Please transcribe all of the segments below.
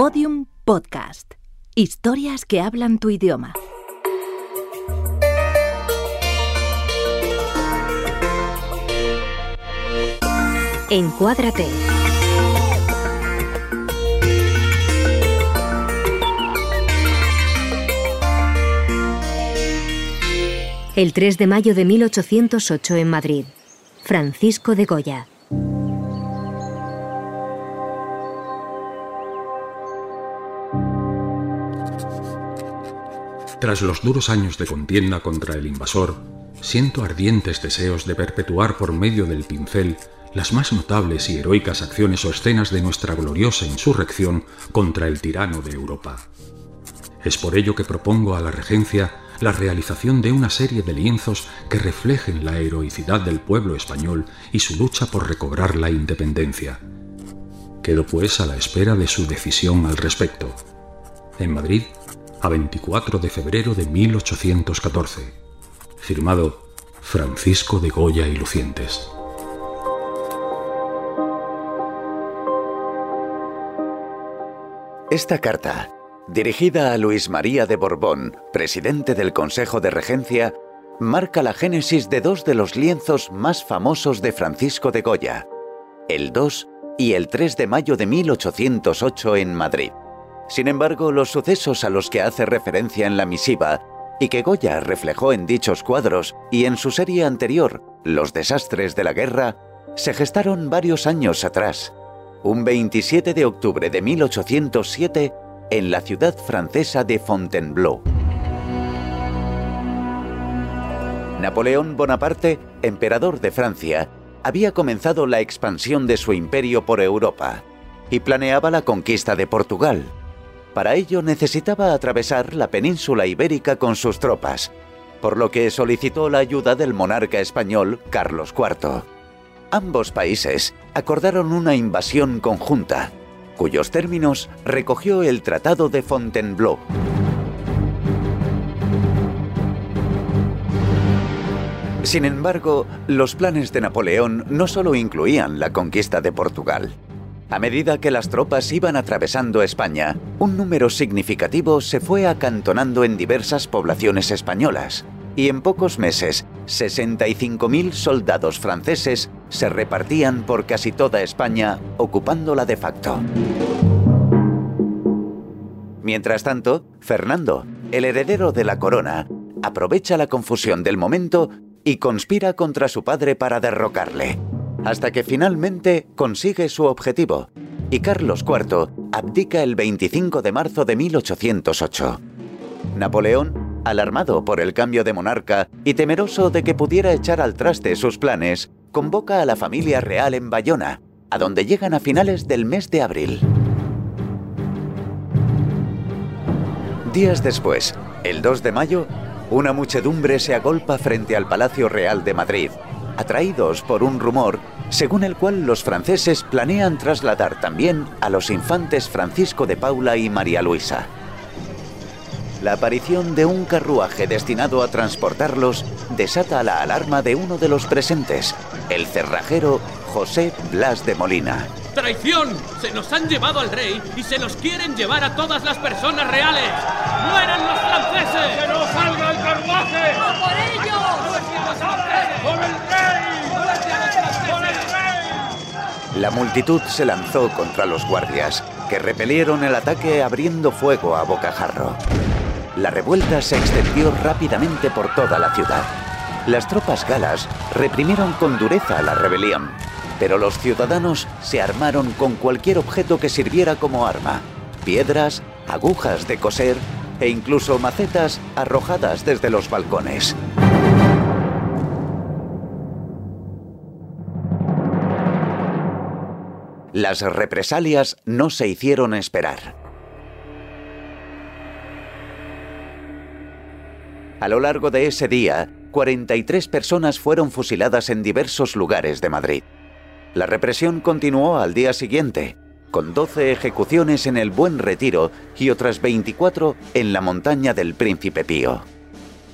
Podium Podcast. Historias que hablan tu idioma. Encuádrate. El 3 de mayo de 1808 en Madrid. Francisco de Goya. Tras los duros años de contienda contra el invasor, siento ardientes deseos de perpetuar por medio del pincel las más notables y heroicas acciones o escenas de nuestra gloriosa insurrección contra el tirano de Europa. Es por ello que propongo a la regencia la realización de una serie de lienzos que reflejen la heroicidad del pueblo español y su lucha por recobrar la independencia. Quedo pues a la espera de su decisión al respecto. En Madrid, a 24 de febrero de 1814. Firmado Francisco de Goya y Lucientes. Esta carta, dirigida a Luis María de Borbón, presidente del Consejo de Regencia, marca la génesis de dos de los lienzos más famosos de Francisco de Goya, el 2 y el 3 de mayo de 1808 en Madrid. Sin embargo, los sucesos a los que hace referencia en la misiva y que Goya reflejó en dichos cuadros y en su serie anterior, Los desastres de la guerra, se gestaron varios años atrás, un 27 de octubre de 1807 en la ciudad francesa de Fontainebleau. Napoleón Bonaparte, emperador de Francia, había comenzado la expansión de su imperio por Europa y planeaba la conquista de Portugal, para ello necesitaba atravesar la península ibérica con sus tropas, por lo que solicitó la ayuda del monarca español Carlos IV. Ambos países acordaron una invasión conjunta, cuyos términos recogió el Tratado de Fontainebleau. Sin embargo, los planes de Napoleón no solo incluían la conquista de Portugal. A medida que las tropas iban atravesando España, un número significativo se fue acantonando en diversas poblaciones españolas, y en pocos meses, 65.000 soldados franceses se repartían por casi toda España, ocupándola de facto. Mientras tanto, Fernando, el heredero de la corona, aprovecha la confusión del momento y conspira contra su padre para derrocarle hasta que finalmente consigue su objetivo y Carlos IV abdica el 25 de marzo de 1808. Napoleón, alarmado por el cambio de monarca y temeroso de que pudiera echar al traste sus planes, convoca a la familia real en Bayona, a donde llegan a finales del mes de abril. Días después, el 2 de mayo, una muchedumbre se agolpa frente al Palacio Real de Madrid, atraídos por un rumor según el cual los franceses planean trasladar también a los infantes Francisco de Paula y María Luisa. La aparición de un carruaje destinado a transportarlos desata la alarma de uno de los presentes, el cerrajero José Blas de Molina. ¡Traición! Se nos han llevado al rey y se nos quieren llevar a todas las personas reales. ¡Mueran los franceses! ¡Que no salga el carruaje! ¡No por ellos! ¡Por La multitud se lanzó contra los guardias, que repelieron el ataque abriendo fuego a bocajarro. La revuelta se extendió rápidamente por toda la ciudad. Las tropas galas reprimieron con dureza la rebelión pero los ciudadanos se armaron con cualquier objeto que sirviera como arma. Piedras, agujas de coser e incluso macetas arrojadas desde los balcones. Las represalias no se hicieron esperar. A lo largo de ese día, 43 personas fueron fusiladas en diversos lugares de Madrid. La represión continuó al día siguiente, con 12 ejecuciones en el Buen Retiro y otras 24 en la montaña del Príncipe Pío.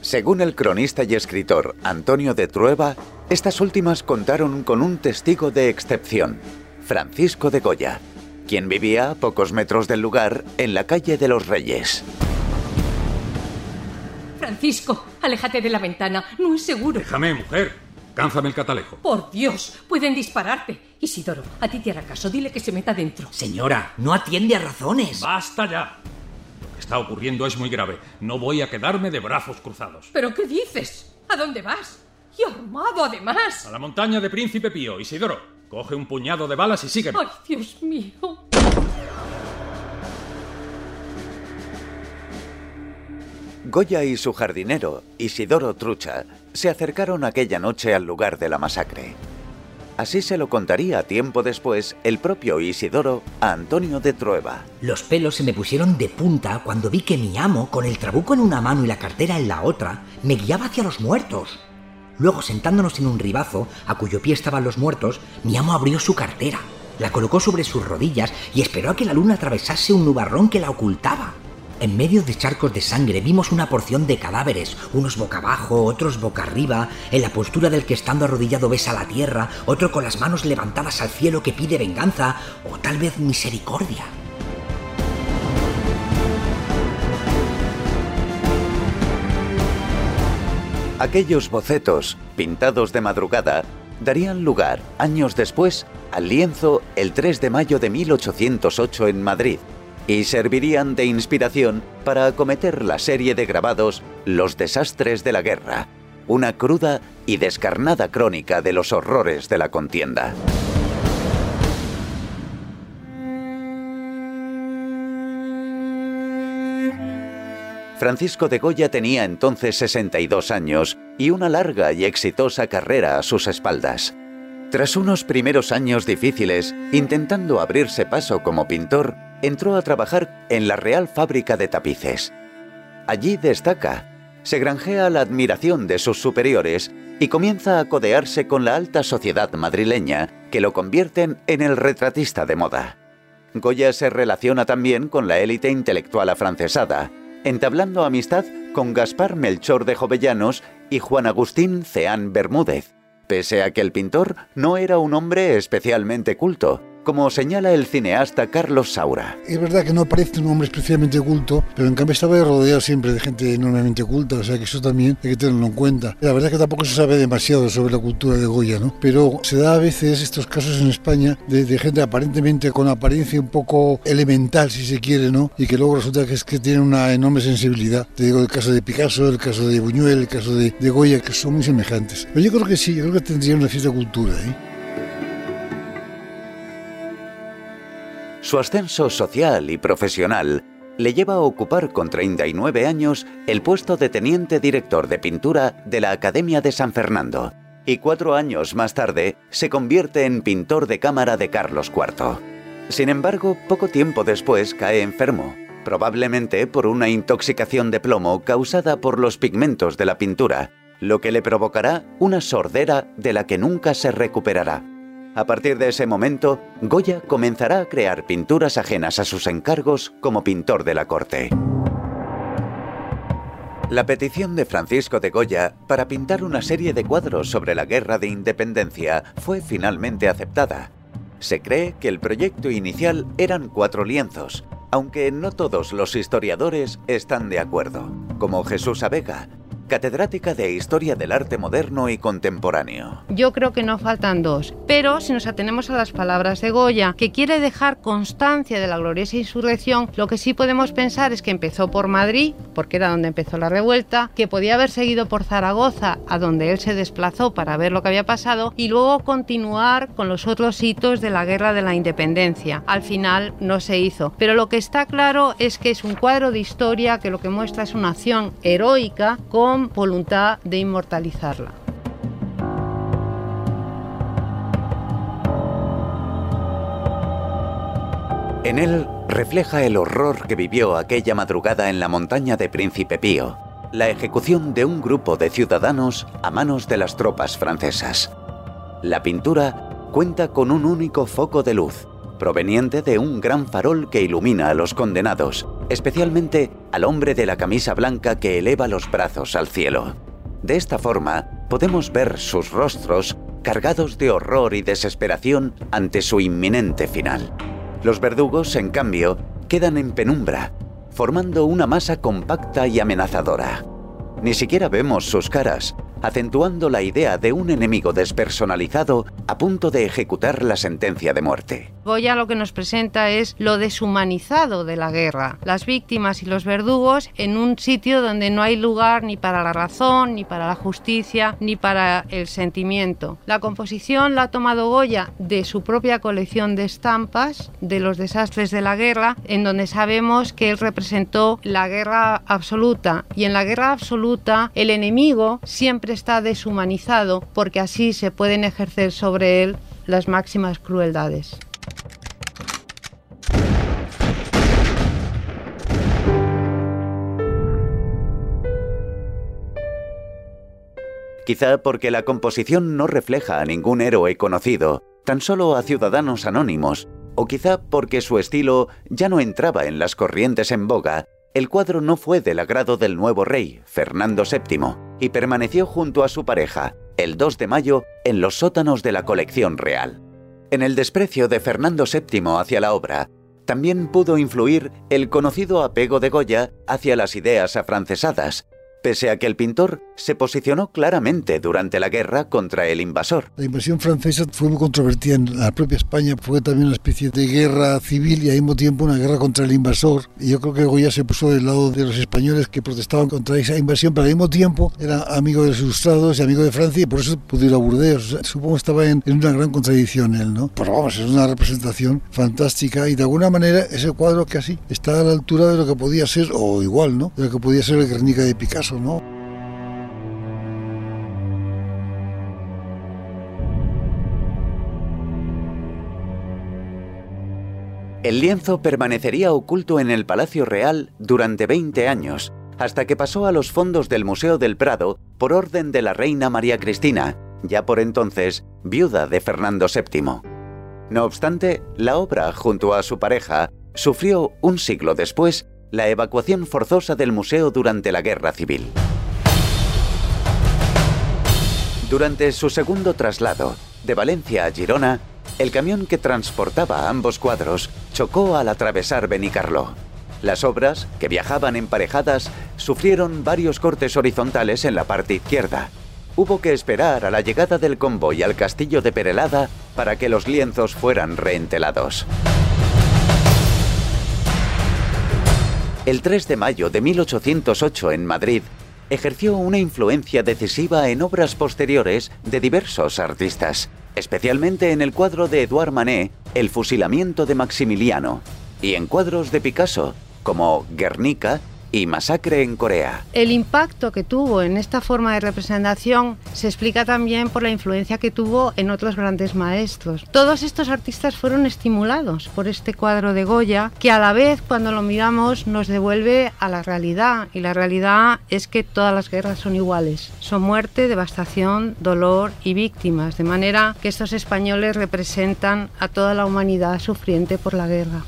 Según el cronista y escritor Antonio de Trueba, estas últimas contaron con un testigo de excepción, Francisco de Goya, quien vivía a pocos metros del lugar en la calle de los Reyes. Francisco, aléjate de la ventana, no es seguro. Déjame, mujer. Cánzame el catalejo. Por Dios, pueden dispararte. Isidoro, a ti te hará caso, dile que se meta dentro. Señora, no atiende a razones. ¡Basta ya! Lo que está ocurriendo es muy grave. No voy a quedarme de brazos cruzados. ¿Pero qué dices? ¿A dónde vas? Y armado además. A la montaña de Príncipe Pío, Isidoro. Coge un puñado de balas y sígueme. Ay, Dios mío. Goya y su jardinero, Isidoro Trucha, se acercaron aquella noche al lugar de la masacre. Así se lo contaría tiempo después el propio Isidoro a Antonio de Trueba. Los pelos se me pusieron de punta cuando vi que mi amo, con el trabuco en una mano y la cartera en la otra, me guiaba hacia los muertos. Luego, sentándonos en un ribazo, a cuyo pie estaban los muertos, mi amo abrió su cartera, la colocó sobre sus rodillas y esperó a que la luna atravesase un nubarrón que la ocultaba. En medio de charcos de sangre vimos una porción de cadáveres, unos boca abajo, otros boca arriba, en la postura del que estando arrodillado besa la tierra, otro con las manos levantadas al cielo que pide venganza o tal vez misericordia. Aquellos bocetos, pintados de madrugada, darían lugar, años después, al lienzo el 3 de mayo de 1808 en Madrid, y servirían de inspiración para acometer la serie de grabados Los desastres de la guerra, una cruda y descarnada crónica de los horrores de la contienda. Francisco de Goya tenía entonces 62 años y una larga y exitosa carrera a sus espaldas. Tras unos primeros años difíciles, intentando abrirse paso como pintor, entró a trabajar en la Real Fábrica de Tapices. Allí destaca, se granjea la admiración de sus superiores y comienza a codearse con la alta sociedad madrileña, que lo convierten en el retratista de moda. Goya se relaciona también con la élite intelectual afrancesada, entablando amistad con Gaspar Melchor de Jovellanos y Juan Agustín Ceán Bermúdez, pese a que el pintor no era un hombre especialmente culto, como señala el cineasta Carlos Saura. Es verdad que no parece un hombre especialmente culto, pero en cambio estaba rodeado siempre de gente enormemente culta, o sea que eso también hay que tenerlo en cuenta. La verdad es que tampoco se sabe demasiado sobre la cultura de Goya, ¿no? Pero se da a veces estos casos en España de, gente aparentemente con apariencia un poco elemental, si se quiere, ¿no? Y que luego resulta que es que tiene una enorme sensibilidad. Te digo el caso de Picasso, el caso de Buñuel, el caso de, de Goya, que son muy semejantes. Pero yo creo que sí, yo creo que tendría una cierta cultura, ¿eh? Su ascenso social y profesional le lleva a ocupar con 39 años el puesto de teniente director de pintura de la Academia de San Fernando y cuatro años más tarde se convierte en pintor de cámara de Carlos IV. Sin embargo, poco tiempo después cae enfermo, probablemente por una intoxicación de plomo causada por los pigmentos de la pintura, lo que le provocará una sordera de la que nunca se recuperará. A partir de ese momento, Goya comenzará a crear pinturas ajenas a sus encargos como pintor de la corte. La petición de Francisco de Goya para pintar una serie de cuadros sobre la guerra de independencia fue finalmente aceptada. Se cree que el proyecto inicial eran cuatro lienzos, aunque no todos los historiadores están de acuerdo, como Jesús Abega, catedrática de Historia del Arte Moderno y Contemporáneo. Yo creo que no faltan dos, pero si nos atenemos a las palabras de Goya, que quiere dejar constancia de la gloriosa insurrección, lo que sí podemos pensar es que empezó por Madrid, porque era donde empezó la revuelta, que podía haber seguido por Zaragoza, a donde él se desplazó para ver lo que había pasado, y luego continuar con los otros hitos de la guerra de la independencia. Al final no se hizo, pero lo que está claro es que es un cuadro de historia que lo que muestra es una acción heroica con voluntad de inmortalizarla. En él refleja el horror que vivió aquella madrugada en la montaña de Príncipe Pío, la ejecución de un grupo de ciudadanos a manos de las tropas francesas. La pintura cuenta con un único foco de luz, proveniente de un gran farol que ilumina a los condenados, especialmente al hombre de la camisa blanca que eleva los brazos al cielo. De esta forma, podemos ver sus rostros cargados de horror y desesperación ante su inminente final. Los verdugos, en cambio, quedan en penumbra, formando una masa compacta y amenazadora. Ni siquiera vemos sus caras, acentuando la idea de un enemigo despersonalizado a punto de ejecutar la sentencia de muerte. Goya lo que nos presenta es lo deshumanizado de la guerra, las víctimas y los verdugos en un sitio donde no hay lugar ni para la razón, ni para la justicia, ni para el sentimiento. La composición la ha tomado Goya de su propia colección de estampas de los desastres de la guerra, en donde sabemos que él representó la guerra absoluta y en la guerra absoluta el enemigo siempre está deshumanizado porque así se pueden ejercer sobre él las máximas crueldades. Quizá porque la composición no refleja a ningún héroe conocido, tan solo a ciudadanos anónimos, o quizá porque su estilo ya no entraba en las corrientes en boga, el cuadro no fue del agrado del nuevo rey, Fernando VII, y permaneció junto a su pareja, el 2 de mayo, en los sótanos de la colección real. En el desprecio de Fernando VII hacia la obra, también pudo influir el conocido apego de Goya hacia las ideas afrancesadas, pese a que el pintor se posicionó claramente durante la guerra contra el invasor. La invasión francesa fue muy controvertida en la propia España, fue también una especie de guerra civil y al mismo tiempo una guerra contra el invasor. Y yo creo que Goya se puso del lado de los españoles que protestaban contra esa invasión, pero al mismo tiempo era amigo de los ilustrados y amigo de Francia y por eso pudo ir a Burdeos. supongo que estaba en, una gran contradicción él, ¿no? Pero vamos, es una representación fantástica y de alguna manera ese cuadro casi está a la altura de lo que podía ser, o igual, ¿no? De lo que podía ser el Guernica de Picasso. El lienzo permanecería oculto en el Palacio Real durante 20 años, hasta que pasó a los fondos del Museo del Prado por orden de la reina María Cristina, ya por entonces viuda de Fernando VII. No obstante, la obra, junto a su pareja, sufrió un siglo después la evacuación forzosa del museo durante la Guerra Civil. Durante su segundo traslado, de Valencia a Girona, el camión que transportaba ambos cuadros chocó al atravesar Benicarló. Las obras, que viajaban emparejadas, sufrieron varios cortes horizontales en la parte izquierda. Hubo que esperar a la llegada del convoy al castillo de Perelada para que los lienzos fueran reentelados. El 3 de mayo de 1808 en Madrid, ejerció una influencia decisiva en obras posteriores de diversos artistas, especialmente en el cuadro de Edouard Manet, El fusilamiento de Maximiliano, y en cuadros de Picasso, como Guernica y Masacre en Corea. El impacto que tuvo en esta forma de representación se explica también por la influencia que tuvo en otros grandes maestros. Todos estos artistas fueron estimulados por este cuadro de Goya, que a la vez cuando lo miramos nos devuelve a la realidad, y la realidad es que todas las guerras son iguales. Son muerte, devastación, dolor y víctimas, de manera que estos españoles representan a toda la humanidad sufriente por la guerra.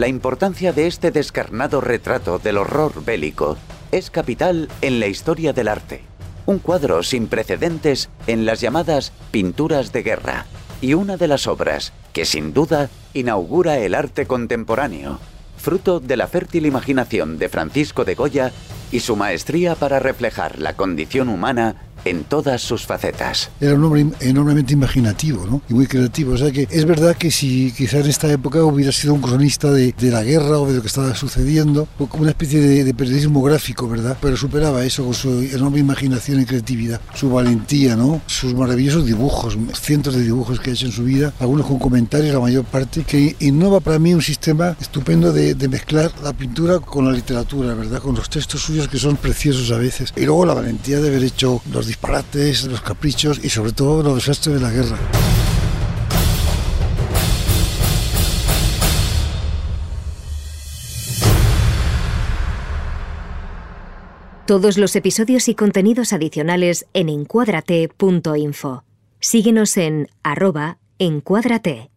La importancia de este descarnado retrato del horror bélico es capital en la historia del arte. Un cuadro sin precedentes en las llamadas pinturas de guerra y una de las obras que sin duda inaugura el arte contemporáneo, fruto de la fértil imaginación de Francisco de Goya y su maestría para reflejar la condición humana en todas sus facetas. Era un hombre enormemente imaginativo ¿no? y muy creativo. O sea que es verdad que si quizá en esta época hubiera sido un cronista de, la guerra o de lo que estaba sucediendo, como una especie de, periodismo gráfico, ¿verdad? Pero superaba eso con su enorme imaginación y creatividad, su valentía, ¿no? sus maravillosos dibujos, cientos de dibujos que ha hecho en su vida, algunos con comentarios, la mayor parte, que innova para mí un sistema estupendo de, de mezclar la pintura con la literatura, ¿verdad? Con los textos suyos que son preciosos a veces. Y luego la valentía de haber hecho los disparates, los caprichos y sobre todo los desastres de la guerra. Todos los episodios y contenidos adicionales en encuadrate.info. Síguenos en arroba encuadrate.